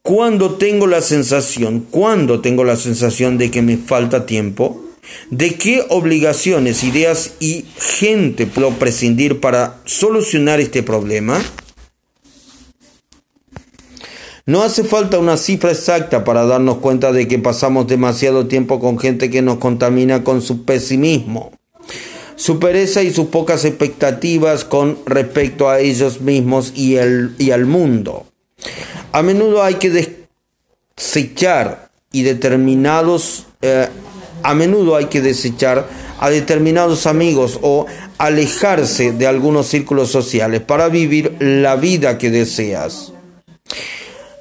Cuando tengo la sensación, cuando tengo la sensación de que me falta tiempo, ¿de qué obligaciones, ideas y gente puedo prescindir para solucionar este problema? No hace falta una cifra exacta para darnos cuenta de que pasamos demasiado tiempo con gente que nos contamina con su pesimismo, su pereza y sus pocas expectativas con respecto a ellos mismos y, el, y al mundo. A menudo hay que desechar y determinados eh, a menudo hay que desechar a determinados amigos o alejarse de algunos círculos sociales para vivir la vida que deseas.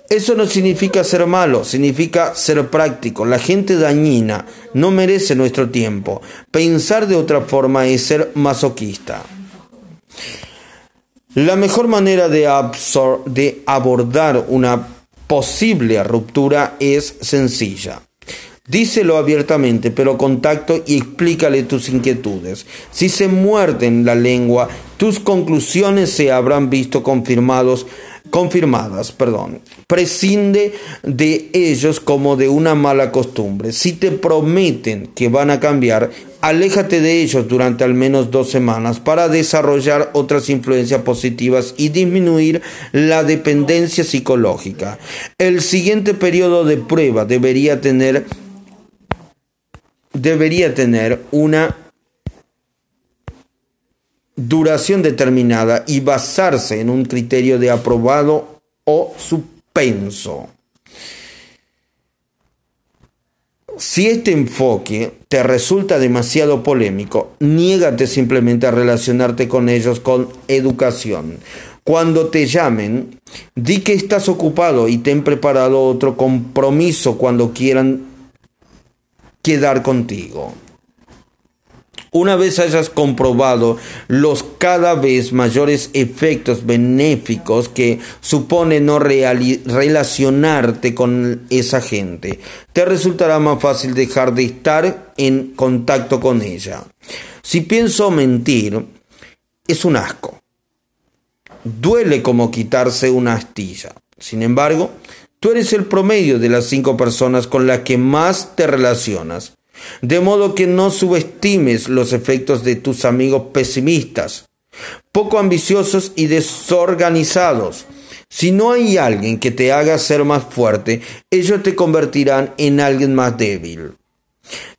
Eso no significa ser malo, significa ser práctico. La gente dañina no merece nuestro tiempo. Pensar de otra forma es ser masoquista. La mejor manera de, de abordar una posible ruptura es sencilla. Díselo abiertamente, pero contacto y explícale tus inquietudes. Si se muerden la lengua, tus conclusiones se habrán visto confirmados confirmadas, perdón. Prescinde de ellos como de una mala costumbre. Si te prometen que van a cambiar, aléjate de ellos durante al menos dos semanas para desarrollar otras influencias positivas y disminuir la dependencia psicológica. El siguiente periodo de prueba debería tener debería tener una duración determinada y basarse en un criterio de aprobado o suspenso. Si este enfoque te resulta demasiado polémico, niégate simplemente a relacionarte con ellos con educación. Cuando te llamen, di que estás ocupado y ten preparado otro compromiso cuando quieran quedar contigo. Una vez hayas comprobado los cada vez mayores efectos benéficos que supone no relacionarte con esa gente, te resultará más fácil dejar de estar en contacto con ella. Si pienso mentir, es un asco. Duele como quitarse una astilla. Sin embargo, tú eres el promedio de las cinco personas con las que más te relacionas. De modo que no subestimes los efectos de tus amigos pesimistas, poco ambiciosos y desorganizados. Si no hay alguien que te haga ser más fuerte, ellos te convertirán en alguien más débil.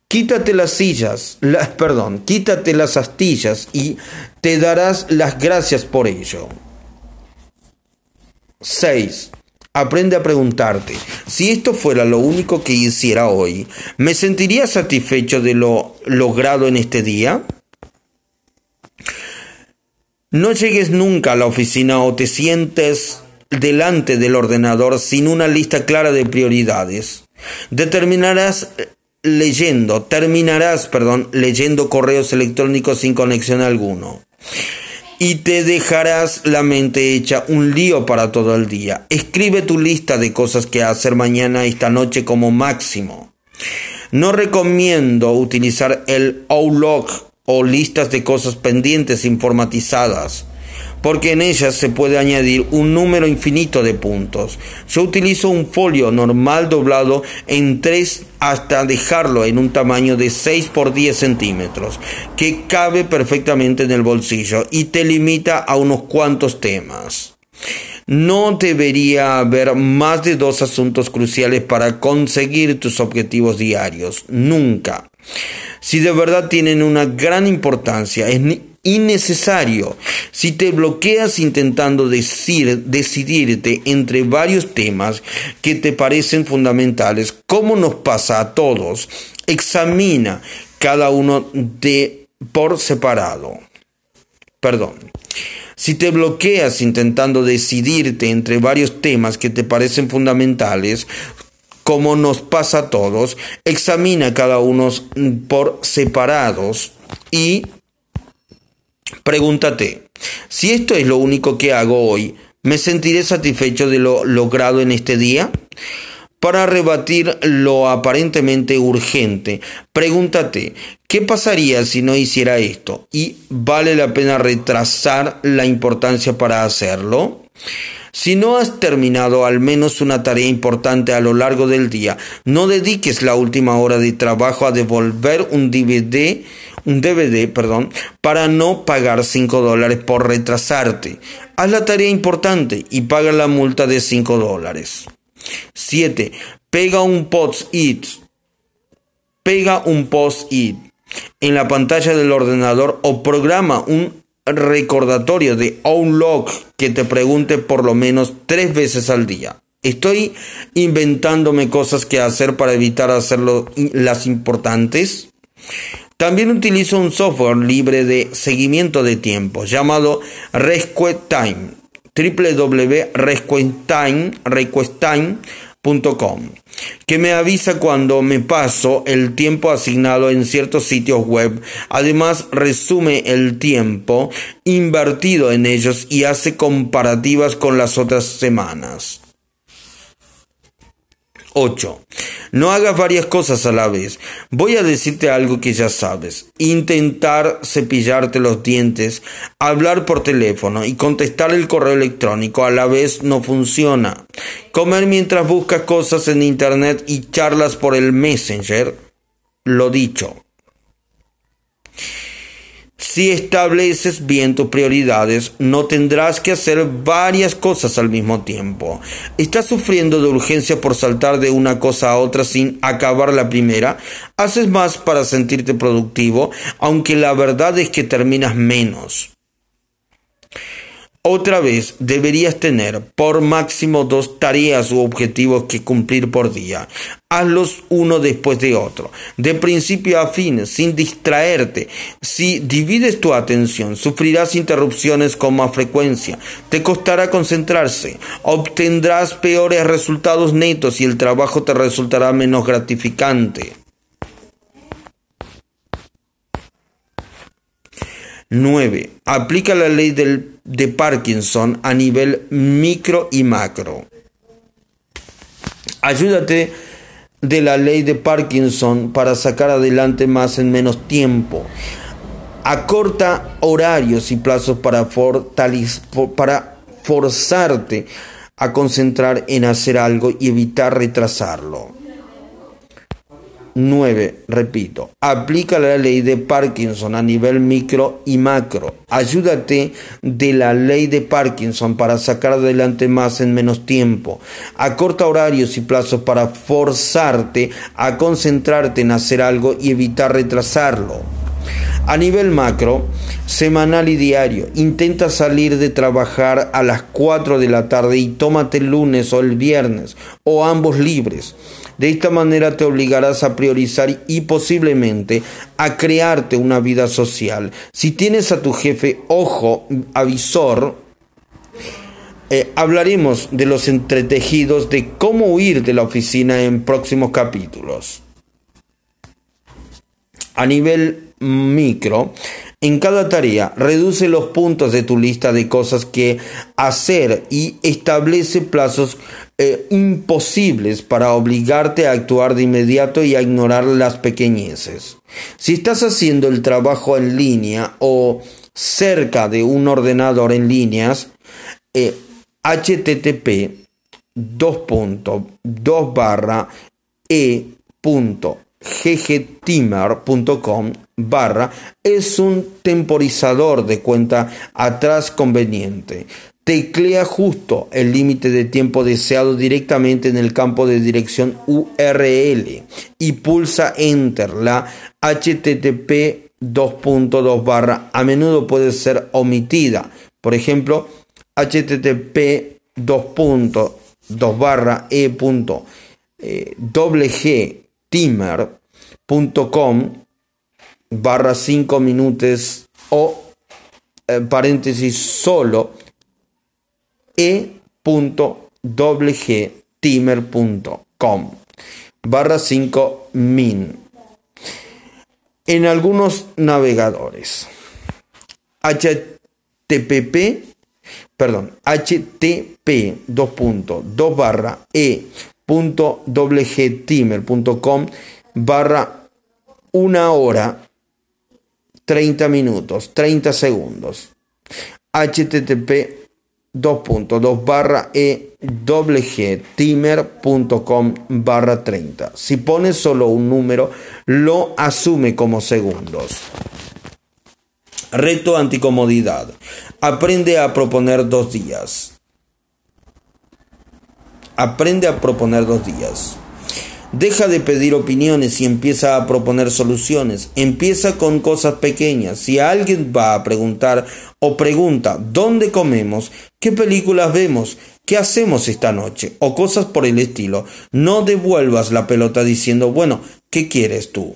Quítate las sillas, <laughs> perdón, quítate las astillas y te darás las gracias por ello. 6. Aprende a preguntarte, si esto fuera lo único que hiciera hoy, ¿me sentiría satisfecho de lo logrado en este día? No llegues nunca a la oficina o te sientes delante del ordenador sin una lista clara de prioridades. Determinarás leyendo, terminarás, perdón, leyendo correos electrónicos sin conexión alguno y te dejarás la mente hecha un lío para todo el día. Escribe tu lista de cosas que hacer mañana esta noche como máximo. No recomiendo utilizar el Outlook o listas de cosas pendientes informatizadas porque en ellas se puede añadir un número infinito de puntos. Yo utilizo un folio normal doblado en tres hasta dejarlo en un tamaño de 6 por 10 centímetros, que cabe perfectamente en el bolsillo y te limita a unos cuantos temas. No debería haber más de dos asuntos cruciales para conseguir tus objetivos diarios, nunca. Si de verdad tienen una gran importancia, innecesario. Si te bloqueas intentando decir, decidirte entre varios temas que te parecen fundamentales, como nos pasa a todos, examina cada uno de por separado. Perdón. Si te bloqueas intentando decidirte entre varios temas que te parecen fundamentales, como nos pasa a todos, examina cada uno por separados y pregúntate, si esto es lo único que hago hoy, ¿me sentiré satisfecho de lo logrado en este día? Para rebatir lo aparentemente urgente, pregúntate, ¿qué pasaría si no hiciera esto? ¿Y vale la pena retrasar la importancia para hacerlo? Si no has terminado al menos una tarea importante a lo largo del día, no dediques la última hora de trabajo a devolver un DVD, un DVD, perdón, para no pagar 5 dólares por retrasarte. Haz la tarea importante y paga la multa de 5 dólares. 7. Pega un post-it. Pega un post-it en la pantalla del ordenador o programa un recordatorio de Outlook que te pregunte por lo menos tres veces al día. ¿Estoy inventándome cosas que hacer para evitar hacerlo las importantes? También utilizo un software libre de seguimiento de tiempo llamado Request Time www.requesttime.com que me avisa cuando me paso el tiempo asignado en ciertos sitios web. Además, resume el tiempo invertido en ellos y hace comparativas con las otras semanas. 8. No hagas varias cosas a la vez. Voy a decirte algo que ya sabes. Intentar cepillarte los dientes, hablar por teléfono y contestar el correo electrónico a la vez no funciona. Comer mientras buscas cosas en internet y charlas por el messenger. Lo dicho. Si estableces bien tus prioridades, no tendrás que hacer varias cosas al mismo tiempo. ¿Estás sufriendo de urgencia por saltar de una cosa a otra sin acabar la primera? Haces más para sentirte productivo, aunque la verdad es que terminas menos. Otra vez, deberías tener por máximo dos tareas u objetivos que cumplir por día. Hazlos uno después de otro, de principio a fin, sin distraerte. Si divides tu atención, sufrirás interrupciones con más frecuencia, te costará concentrarse, obtendrás peores resultados netos y el trabajo te resultará menos gratificante. 9. Aplica la ley de Parkinson a nivel micro y macro. Ayúdate de la ley de Parkinson para sacar adelante más en menos tiempo. Acorta horarios y plazos para, para forzarte a concentrar en hacer algo y evitar retrasarlo. 9. Repito, aplica la ley de Parkinson a nivel micro y macro. Ayúdate de la ley de Parkinson para sacar adelante más en menos tiempo. Acorta horarios y plazos para forzarte a concentrarte en hacer algo y evitar retrasarlo. A nivel macro, semanal y diario, intenta salir de trabajar a las 4 de la tarde y tómate el lunes o el viernes o ambos libres. De esta manera te obligarás a priorizar y posiblemente a crearte una vida social. Si tienes a tu jefe ojo avisor, eh, hablaremos de los entretejidos de cómo huir de la oficina en próximos capítulos. A nivel micro, en cada tarea, reduce los puntos de tu lista de cosas que hacer y establece plazos eh, imposibles para obligarte a actuar de inmediato y a ignorar las pequeñeces. Si estás haciendo el trabajo en línea o cerca de un ordenador en líneas, http 2.2 barra e ggtimer.com barra es un temporizador de cuenta atrás conveniente. Teclea justo el límite de tiempo deseado directamente en el campo de dirección URL y pulsa Enter. La HTTP 2.2 barra a menudo puede ser omitida. Por ejemplo, http 2.2 barra e. Eh, timer.com barra 5 minutos o eh, paréntesis solo e.wgtimer.com barra 5 min. En algunos navegadores. Http perdón http 2.2 barra e.wgtimer.com barra una hora 30 minutos 30 segundos. Http 2.2 barra e timer.com barra 30. Si pones solo un número, lo asume como segundos. Reto anticomodidad. Aprende a proponer dos días. Aprende a proponer dos días. Deja de pedir opiniones y empieza a proponer soluciones. Empieza con cosas pequeñas. Si alguien va a preguntar o pregunta dónde comemos, qué películas vemos, qué hacemos esta noche o cosas por el estilo, no devuelvas la pelota diciendo, bueno, ¿qué quieres tú?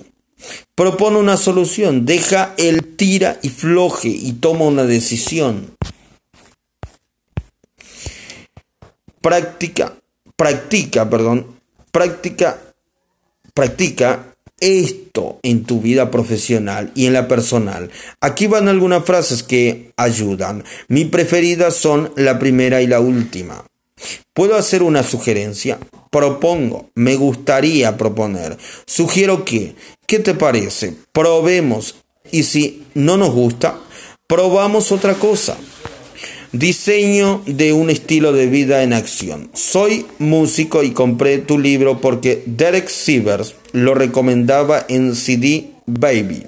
Propone una solución, deja el tira y floje y toma una decisión. Práctica, practica, perdón, práctica, practica esto en tu vida profesional y en la personal. Aquí van algunas frases que ayudan. Mi preferidas son la primera y la última. ¿Puedo hacer una sugerencia? Propongo, me gustaría proponer. Sugiero que, ¿qué te parece? Probemos y si no nos gusta, probamos otra cosa. Diseño de un estilo de vida en acción. Soy músico y compré tu libro porque Derek Sivers lo recomendaba en CD Baby.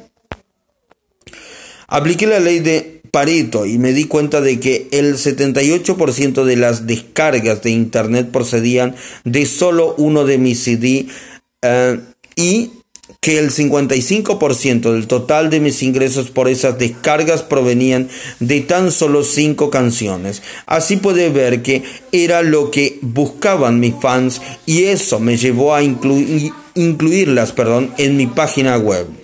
Apliqué la ley de Pareto y me di cuenta de que el 78% de las descargas de internet procedían de solo uno de mis CD eh, y que el 55% del total de mis ingresos por esas descargas provenían de tan solo 5 canciones. Así puede ver que era lo que buscaban mis fans y eso me llevó a incluirlas perdón, en mi página web.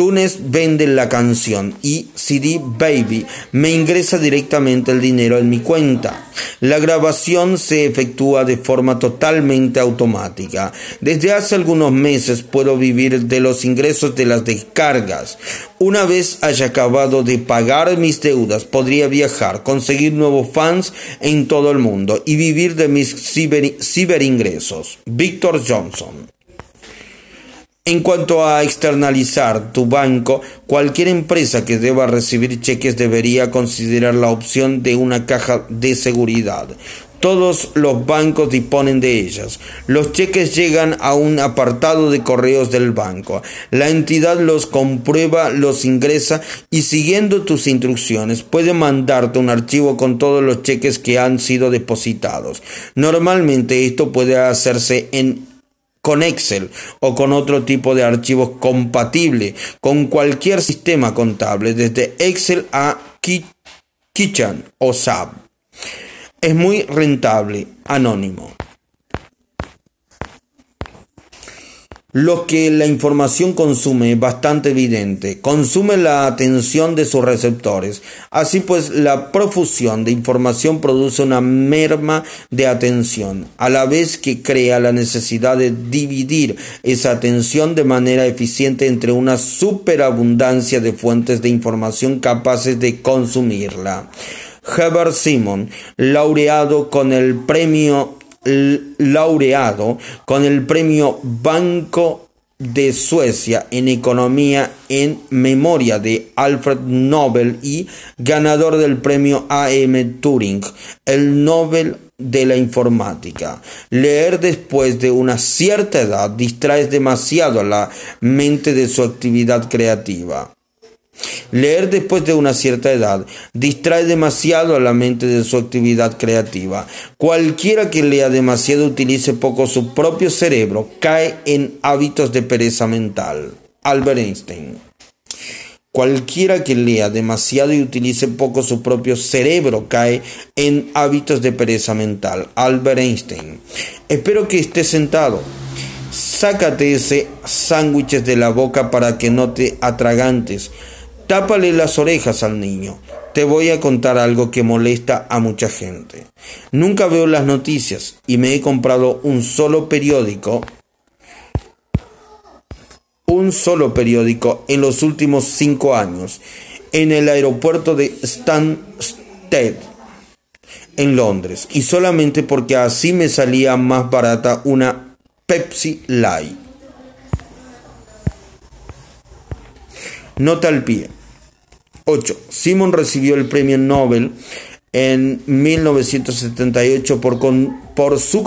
Tunes vende la canción y CD Baby me ingresa directamente el dinero en mi cuenta. La grabación se efectúa de forma totalmente automática. Desde hace algunos meses puedo vivir de los ingresos de las descargas. Una vez haya acabado de pagar mis deudas, podría viajar, conseguir nuevos fans en todo el mundo y vivir de mis ciberingresos. Victor Johnson. En cuanto a externalizar tu banco, cualquier empresa que deba recibir cheques debería considerar la opción de una caja de seguridad. Todos los bancos disponen de ellas. Los cheques llegan a un apartado de correos del banco. La entidad los comprueba, los ingresa y siguiendo tus instrucciones puede mandarte un archivo con todos los cheques que han sido depositados. Normalmente esto puede hacerse en con Excel o con otro tipo de archivos compatible con cualquier sistema contable, desde Excel a Kitchen o SAP. Es muy rentable, anónimo. Lo que la información consume es bastante evidente, consume la atención de sus receptores. Así pues, la profusión de información produce una merma de atención, a la vez que crea la necesidad de dividir esa atención de manera eficiente entre una superabundancia de fuentes de información capaces de consumirla. Herbert Simon, laureado con el premio laureado con el premio Banco de Suecia en Economía en memoria de Alfred Nobel y ganador del premio AM Turing, el Nobel de la informática. Leer después de una cierta edad distrae demasiado a la mente de su actividad creativa. Leer después de una cierta edad distrae demasiado a la mente de su actividad creativa. Cualquiera que lea demasiado utilice poco su propio cerebro cae en hábitos de pereza mental. Albert Einstein. Cualquiera que lea demasiado y utilice poco su propio cerebro cae en hábitos de pereza mental. Albert Einstein. Espero que estés sentado. Sácate ese sándwiches de la boca para que no te atragantes. Tápale las orejas al niño. Te voy a contar algo que molesta a mucha gente. Nunca veo las noticias y me he comprado un solo periódico un solo periódico en los últimos cinco años en el aeropuerto de Stansted en Londres y solamente porque así me salía más barata una Pepsi Light. Nota al pie. 8. Simon recibió el premio Nobel en 1978 por, por su